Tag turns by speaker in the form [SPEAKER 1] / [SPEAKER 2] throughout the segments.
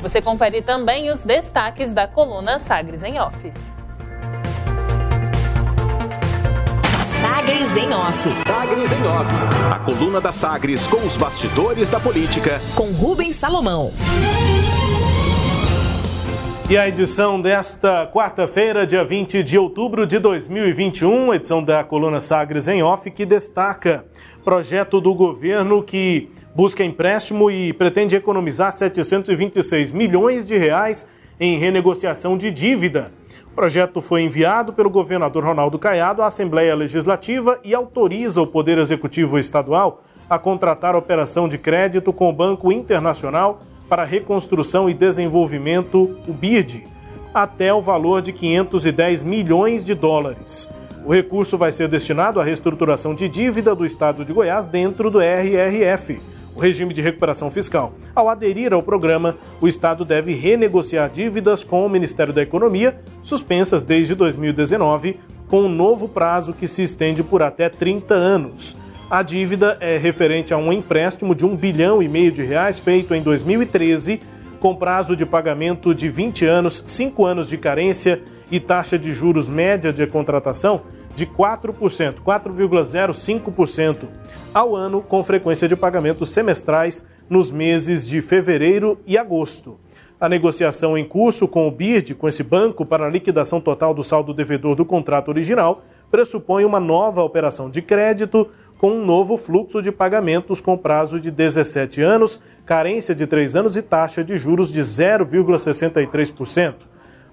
[SPEAKER 1] Você confere também os destaques da coluna Sagres em Off.
[SPEAKER 2] Sagres em Off.
[SPEAKER 3] Sagres em Off. A coluna da Sagres com os bastidores da política.
[SPEAKER 2] Com Rubens Salomão.
[SPEAKER 4] E a edição desta quarta-feira, dia 20 de outubro de 2021, edição da coluna Sagres em Off, que destaca projeto do governo que busca empréstimo e pretende economizar 726 milhões de reais em renegociação de dívida. O projeto foi enviado pelo governador Ronaldo Caiado à Assembleia Legislativa e autoriza o Poder Executivo Estadual a contratar operação de crédito com o Banco Internacional para Reconstrução e Desenvolvimento, o BIRD, até o valor de 510 milhões de dólares. O recurso vai ser destinado à reestruturação de dívida do Estado de Goiás dentro do RRF, o regime de recuperação fiscal. Ao aderir ao programa, o Estado deve renegociar dívidas com o Ministério da Economia, suspensas desde 2019, com um novo prazo que se estende por até 30 anos. A dívida é referente a um empréstimo de um bilhão e meio de reais feito em 2013, com prazo de pagamento de 20 anos, 5 anos de carência e taxa de juros média de contratação de 4%, 4,05% ao ano, com frequência de pagamentos semestrais nos meses de fevereiro e agosto. A negociação em curso com o BIRD, com esse banco, para a liquidação total do saldo devedor do contrato original, pressupõe uma nova operação de crédito com um novo fluxo de pagamentos com prazo de 17 anos, carência de 3 anos e taxa de juros de 0,63%.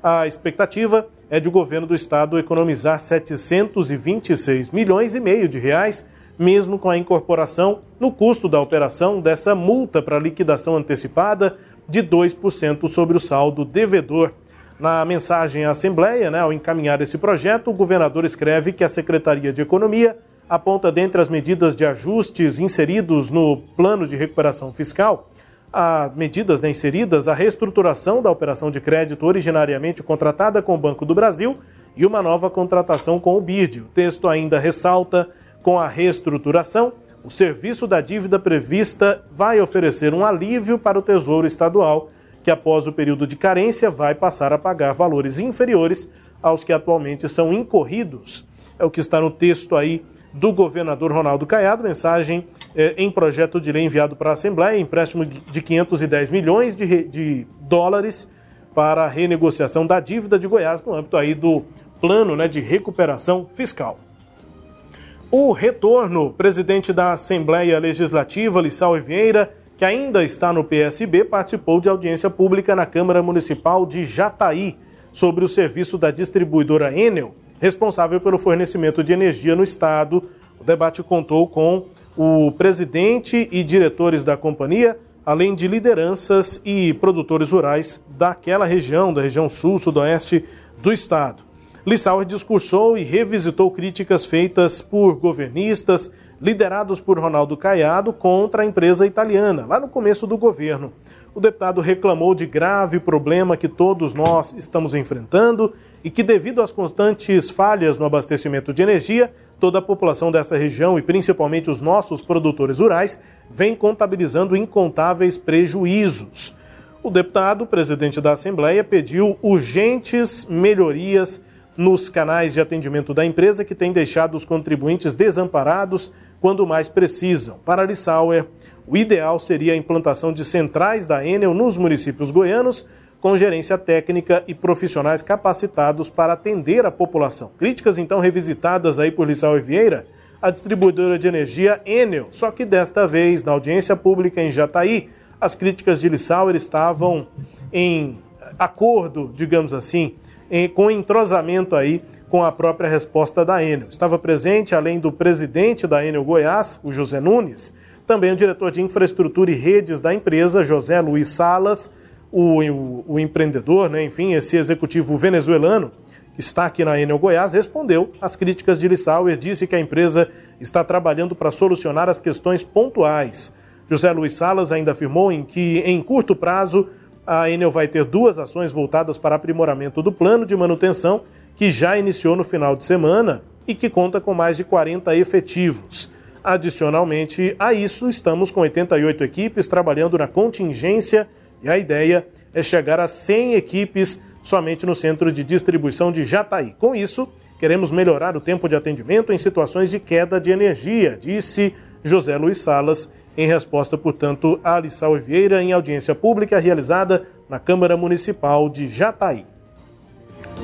[SPEAKER 4] A expectativa é de o governo do estado economizar 726 milhões e meio de reais, mesmo com a incorporação no custo da operação dessa multa para liquidação antecipada de 2% sobre o saldo devedor. Na mensagem à Assembleia, né, ao encaminhar esse projeto, o governador escreve que a Secretaria de Economia aponta dentre as medidas de ajustes inseridos no plano de recuperação fiscal a medidas né, inseridas a reestruturação da operação de crédito originariamente contratada com o Banco do Brasil e uma nova contratação com o BIRD. O texto ainda ressalta, com a reestruturação, o serviço da dívida prevista vai oferecer um alívio para o Tesouro Estadual, que após o período de carência vai passar a pagar valores inferiores aos que atualmente são incorridos. É o que está no texto aí do governador Ronaldo Caiado, mensagem eh, em projeto de lei enviado para a Assembleia, empréstimo de 510 milhões de, de dólares para a renegociação da dívida de Goiás no âmbito aí do plano né, de recuperação fiscal. O retorno, presidente da Assembleia Legislativa, Lissau Vieira, que ainda está no PSB, participou de audiência pública na Câmara Municipal de Jataí sobre o serviço da distribuidora Enel responsável pelo fornecimento de energia no estado. O debate contou com o presidente e diretores da companhia, além de lideranças e produtores rurais daquela região, da região sul-sudoeste do estado. Lissauer discursou e revisitou críticas feitas por governistas, liderados por Ronaldo Caiado, contra a empresa italiana, lá no começo do governo. O deputado reclamou de grave problema que todos nós estamos enfrentando e que, devido às constantes falhas no abastecimento de energia, toda a população dessa região e principalmente os nossos produtores rurais vem contabilizando incontáveis prejuízos. O deputado, presidente da Assembleia, pediu urgentes melhorias nos canais de atendimento da empresa que tem deixado os contribuintes desamparados quando mais precisam. Para Lissauer, o ideal seria a implantação de centrais da Enel nos municípios goianos com gerência técnica e profissionais capacitados para atender a população. Críticas então revisitadas aí por Lissau Vieira, a distribuidora de energia Enel, só que desta vez na audiência pública em Jataí, as críticas de Lissauer estavam em acordo, digamos assim, com entrosamento aí com a própria resposta da Enel. Estava presente, além do presidente da Enel Goiás, o José Nunes, também o diretor de infraestrutura e redes da empresa, José Luiz Salas, o, o, o empreendedor, né, enfim, esse executivo venezuelano, que está aqui na Enel Goiás, respondeu às críticas de Lissauer, disse que a empresa está trabalhando para solucionar as questões pontuais. José Luiz Salas ainda afirmou em que, em curto prazo, a Enel vai ter duas ações voltadas para aprimoramento do plano de manutenção, que já iniciou no final de semana e que conta com mais de 40 efetivos. Adicionalmente a isso, estamos com 88 equipes trabalhando na contingência E a ideia é chegar a 100 equipes somente no centro de distribuição de Jataí. Com isso, queremos melhorar o tempo de atendimento em situações de queda de energia, disse José Luiz Salas, em resposta, portanto, a Alissal Vieira em audiência pública realizada na Câmara Municipal de Jataí.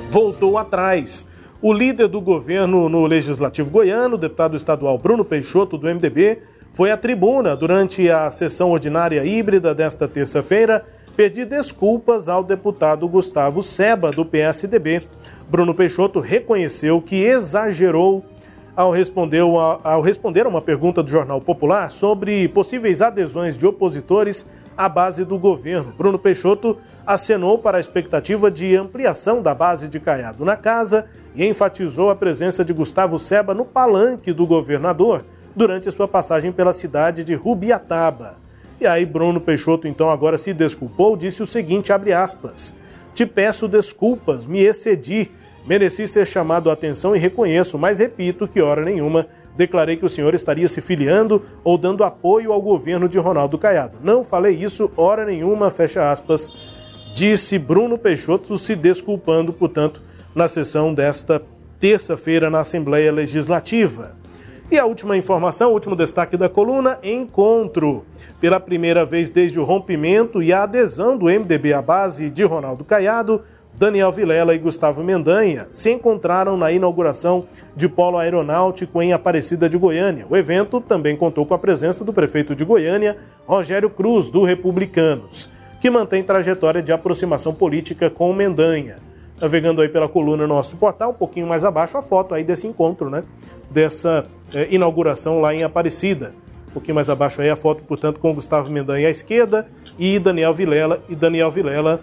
[SPEAKER 4] Voltou atrás. O líder do governo no Legislativo Goiano, deputado estadual Bruno Peixoto, do MDB, foi à tribuna durante a sessão ordinária híbrida desta terça-feira pedir desculpas ao deputado Gustavo Seba, do PSDB. Bruno Peixoto reconheceu que exagerou ao responder, ao responder a uma pergunta do Jornal Popular sobre possíveis adesões de opositores à base do governo. Bruno Peixoto acenou para a expectativa de ampliação da base de Caiado na casa e enfatizou a presença de Gustavo Seba no palanque do governador durante sua passagem pela cidade de Rubiataba. E aí Bruno Peixoto então agora se desculpou, disse o seguinte, abre aspas: "Te peço desculpas, me excedi, mereci ser chamado a atenção e reconheço, mas repito que hora nenhuma declarei que o senhor estaria se filiando ou dando apoio ao governo de Ronaldo Caiado. Não falei isso hora nenhuma, fecha aspas." Disse Bruno Peixoto se desculpando, portanto, na sessão desta terça-feira na Assembleia Legislativa. E a última informação, último destaque da coluna: encontro. Pela primeira vez desde o rompimento e a adesão do MDB à base de Ronaldo Caiado, Daniel Vilela e Gustavo Mendanha se encontraram na inauguração de polo aeronáutico em Aparecida de Goiânia. O evento também contou com a presença do prefeito de Goiânia, Rogério Cruz, do Republicanos, que mantém trajetória de aproximação política com Mendanha navegando aí pela coluna no nosso portal, um pouquinho mais abaixo, a foto aí desse encontro, né? Dessa é, inauguração lá em Aparecida. Um pouquinho mais abaixo aí a foto, portanto, com Gustavo Mendanha à esquerda e Daniel Vilela, e Daniel Vilela,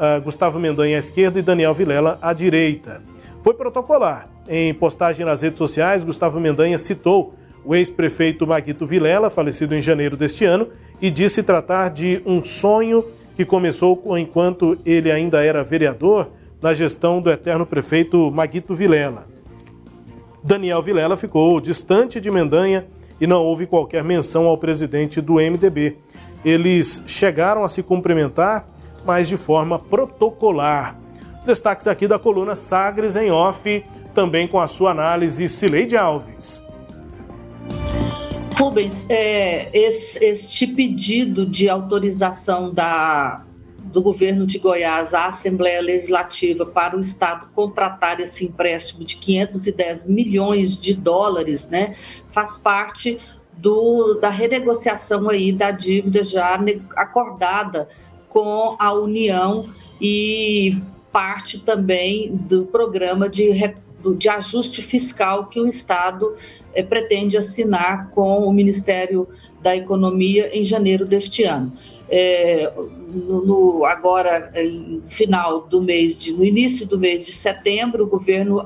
[SPEAKER 4] uh, Gustavo Mendanha à esquerda e Daniel Vilela à direita. Foi protocolar. Em postagem nas redes sociais, Gustavo Mendanha citou o ex-prefeito Maguito Vilela, falecido em janeiro deste ano, e disse tratar de um sonho que começou enquanto ele ainda era vereador na gestão do eterno prefeito Maguito Vilela. Daniel Vilela ficou distante de Mendanha e não houve qualquer menção ao presidente do MDB. Eles chegaram a se cumprimentar, mas de forma protocolar. Destaques aqui da coluna Sagres em off, também com a sua análise, Cileide Alves.
[SPEAKER 2] Rubens, é, esse, este pedido de autorização da do governo de Goiás à Assembleia Legislativa para o Estado contratar esse empréstimo de 510 milhões de dólares, né, faz parte do, da renegociação aí da dívida já acordada com a União e parte também do programa de, de ajuste fiscal que o Estado eh, pretende assinar com o Ministério da Economia em janeiro deste ano. É, no, agora, no final do mês de, no início do mês de setembro, o governo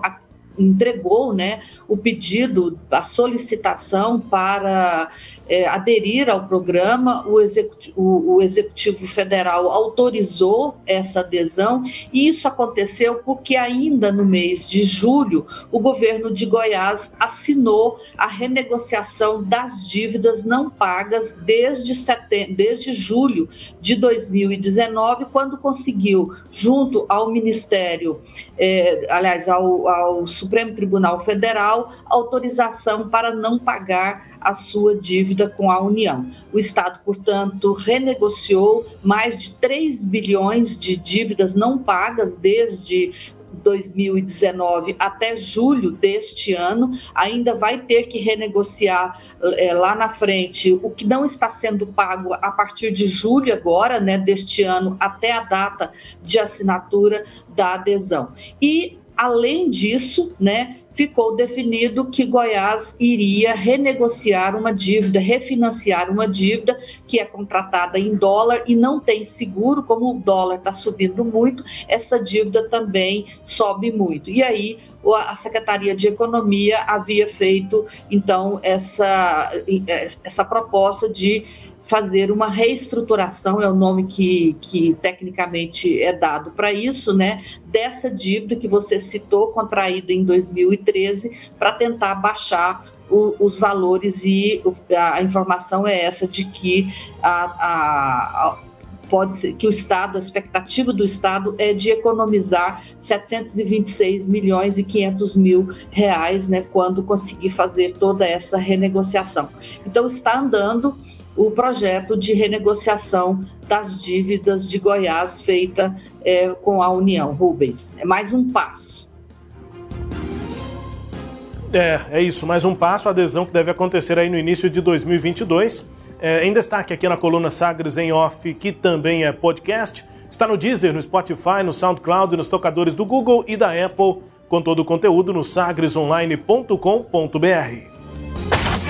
[SPEAKER 2] entregou né, o pedido, a solicitação para é, aderir ao programa, o executivo, o, o executivo, Federal autorizou essa adesão e isso aconteceu porque ainda no mês de julho o governo de Goiás assinou a renegociação das dívidas não pagas desde, setembro, desde julho de 2019, quando conseguiu, junto ao Ministério, é, aliás, ao, ao Supremo Tribunal Federal, autorização para não pagar a sua dívida com a União. O Estado, portanto, renegociou mais de 3 bilhões de dívidas não pagas desde 2019 até julho deste ano, ainda vai ter que renegociar é, lá na frente o que não está sendo pago a partir de julho agora, né, deste ano, até a data de assinatura da adesão. E Além disso, né, ficou definido que Goiás iria renegociar uma dívida, refinanciar uma dívida que é contratada em dólar e não tem seguro, como o dólar está subindo muito, essa dívida também sobe muito. E aí a Secretaria de Economia havia feito então essa, essa proposta de fazer uma reestruturação, é o nome que, que tecnicamente é dado para isso, né, dessa dívida que você citou, contraída em 2013, para tentar baixar o, os valores e a, a, informação é essa de que a, a pode ser que o Estado, a expectativa do Estado é de economizar 726 milhões e 500 mil reais, né, quando conseguir fazer toda essa renegociação. Então está andando o projeto de renegociação das dívidas de Goiás feita é, com a União. Rubens, é mais um passo.
[SPEAKER 4] É, é isso, mais um passo, adesão que deve acontecer aí no início de 2022. É, em destaque aqui na coluna Sagres em Off, que também é podcast, está no Deezer, no Spotify, no SoundCloud, nos tocadores do Google e da Apple, com todo o conteúdo no sagresonline.com.br.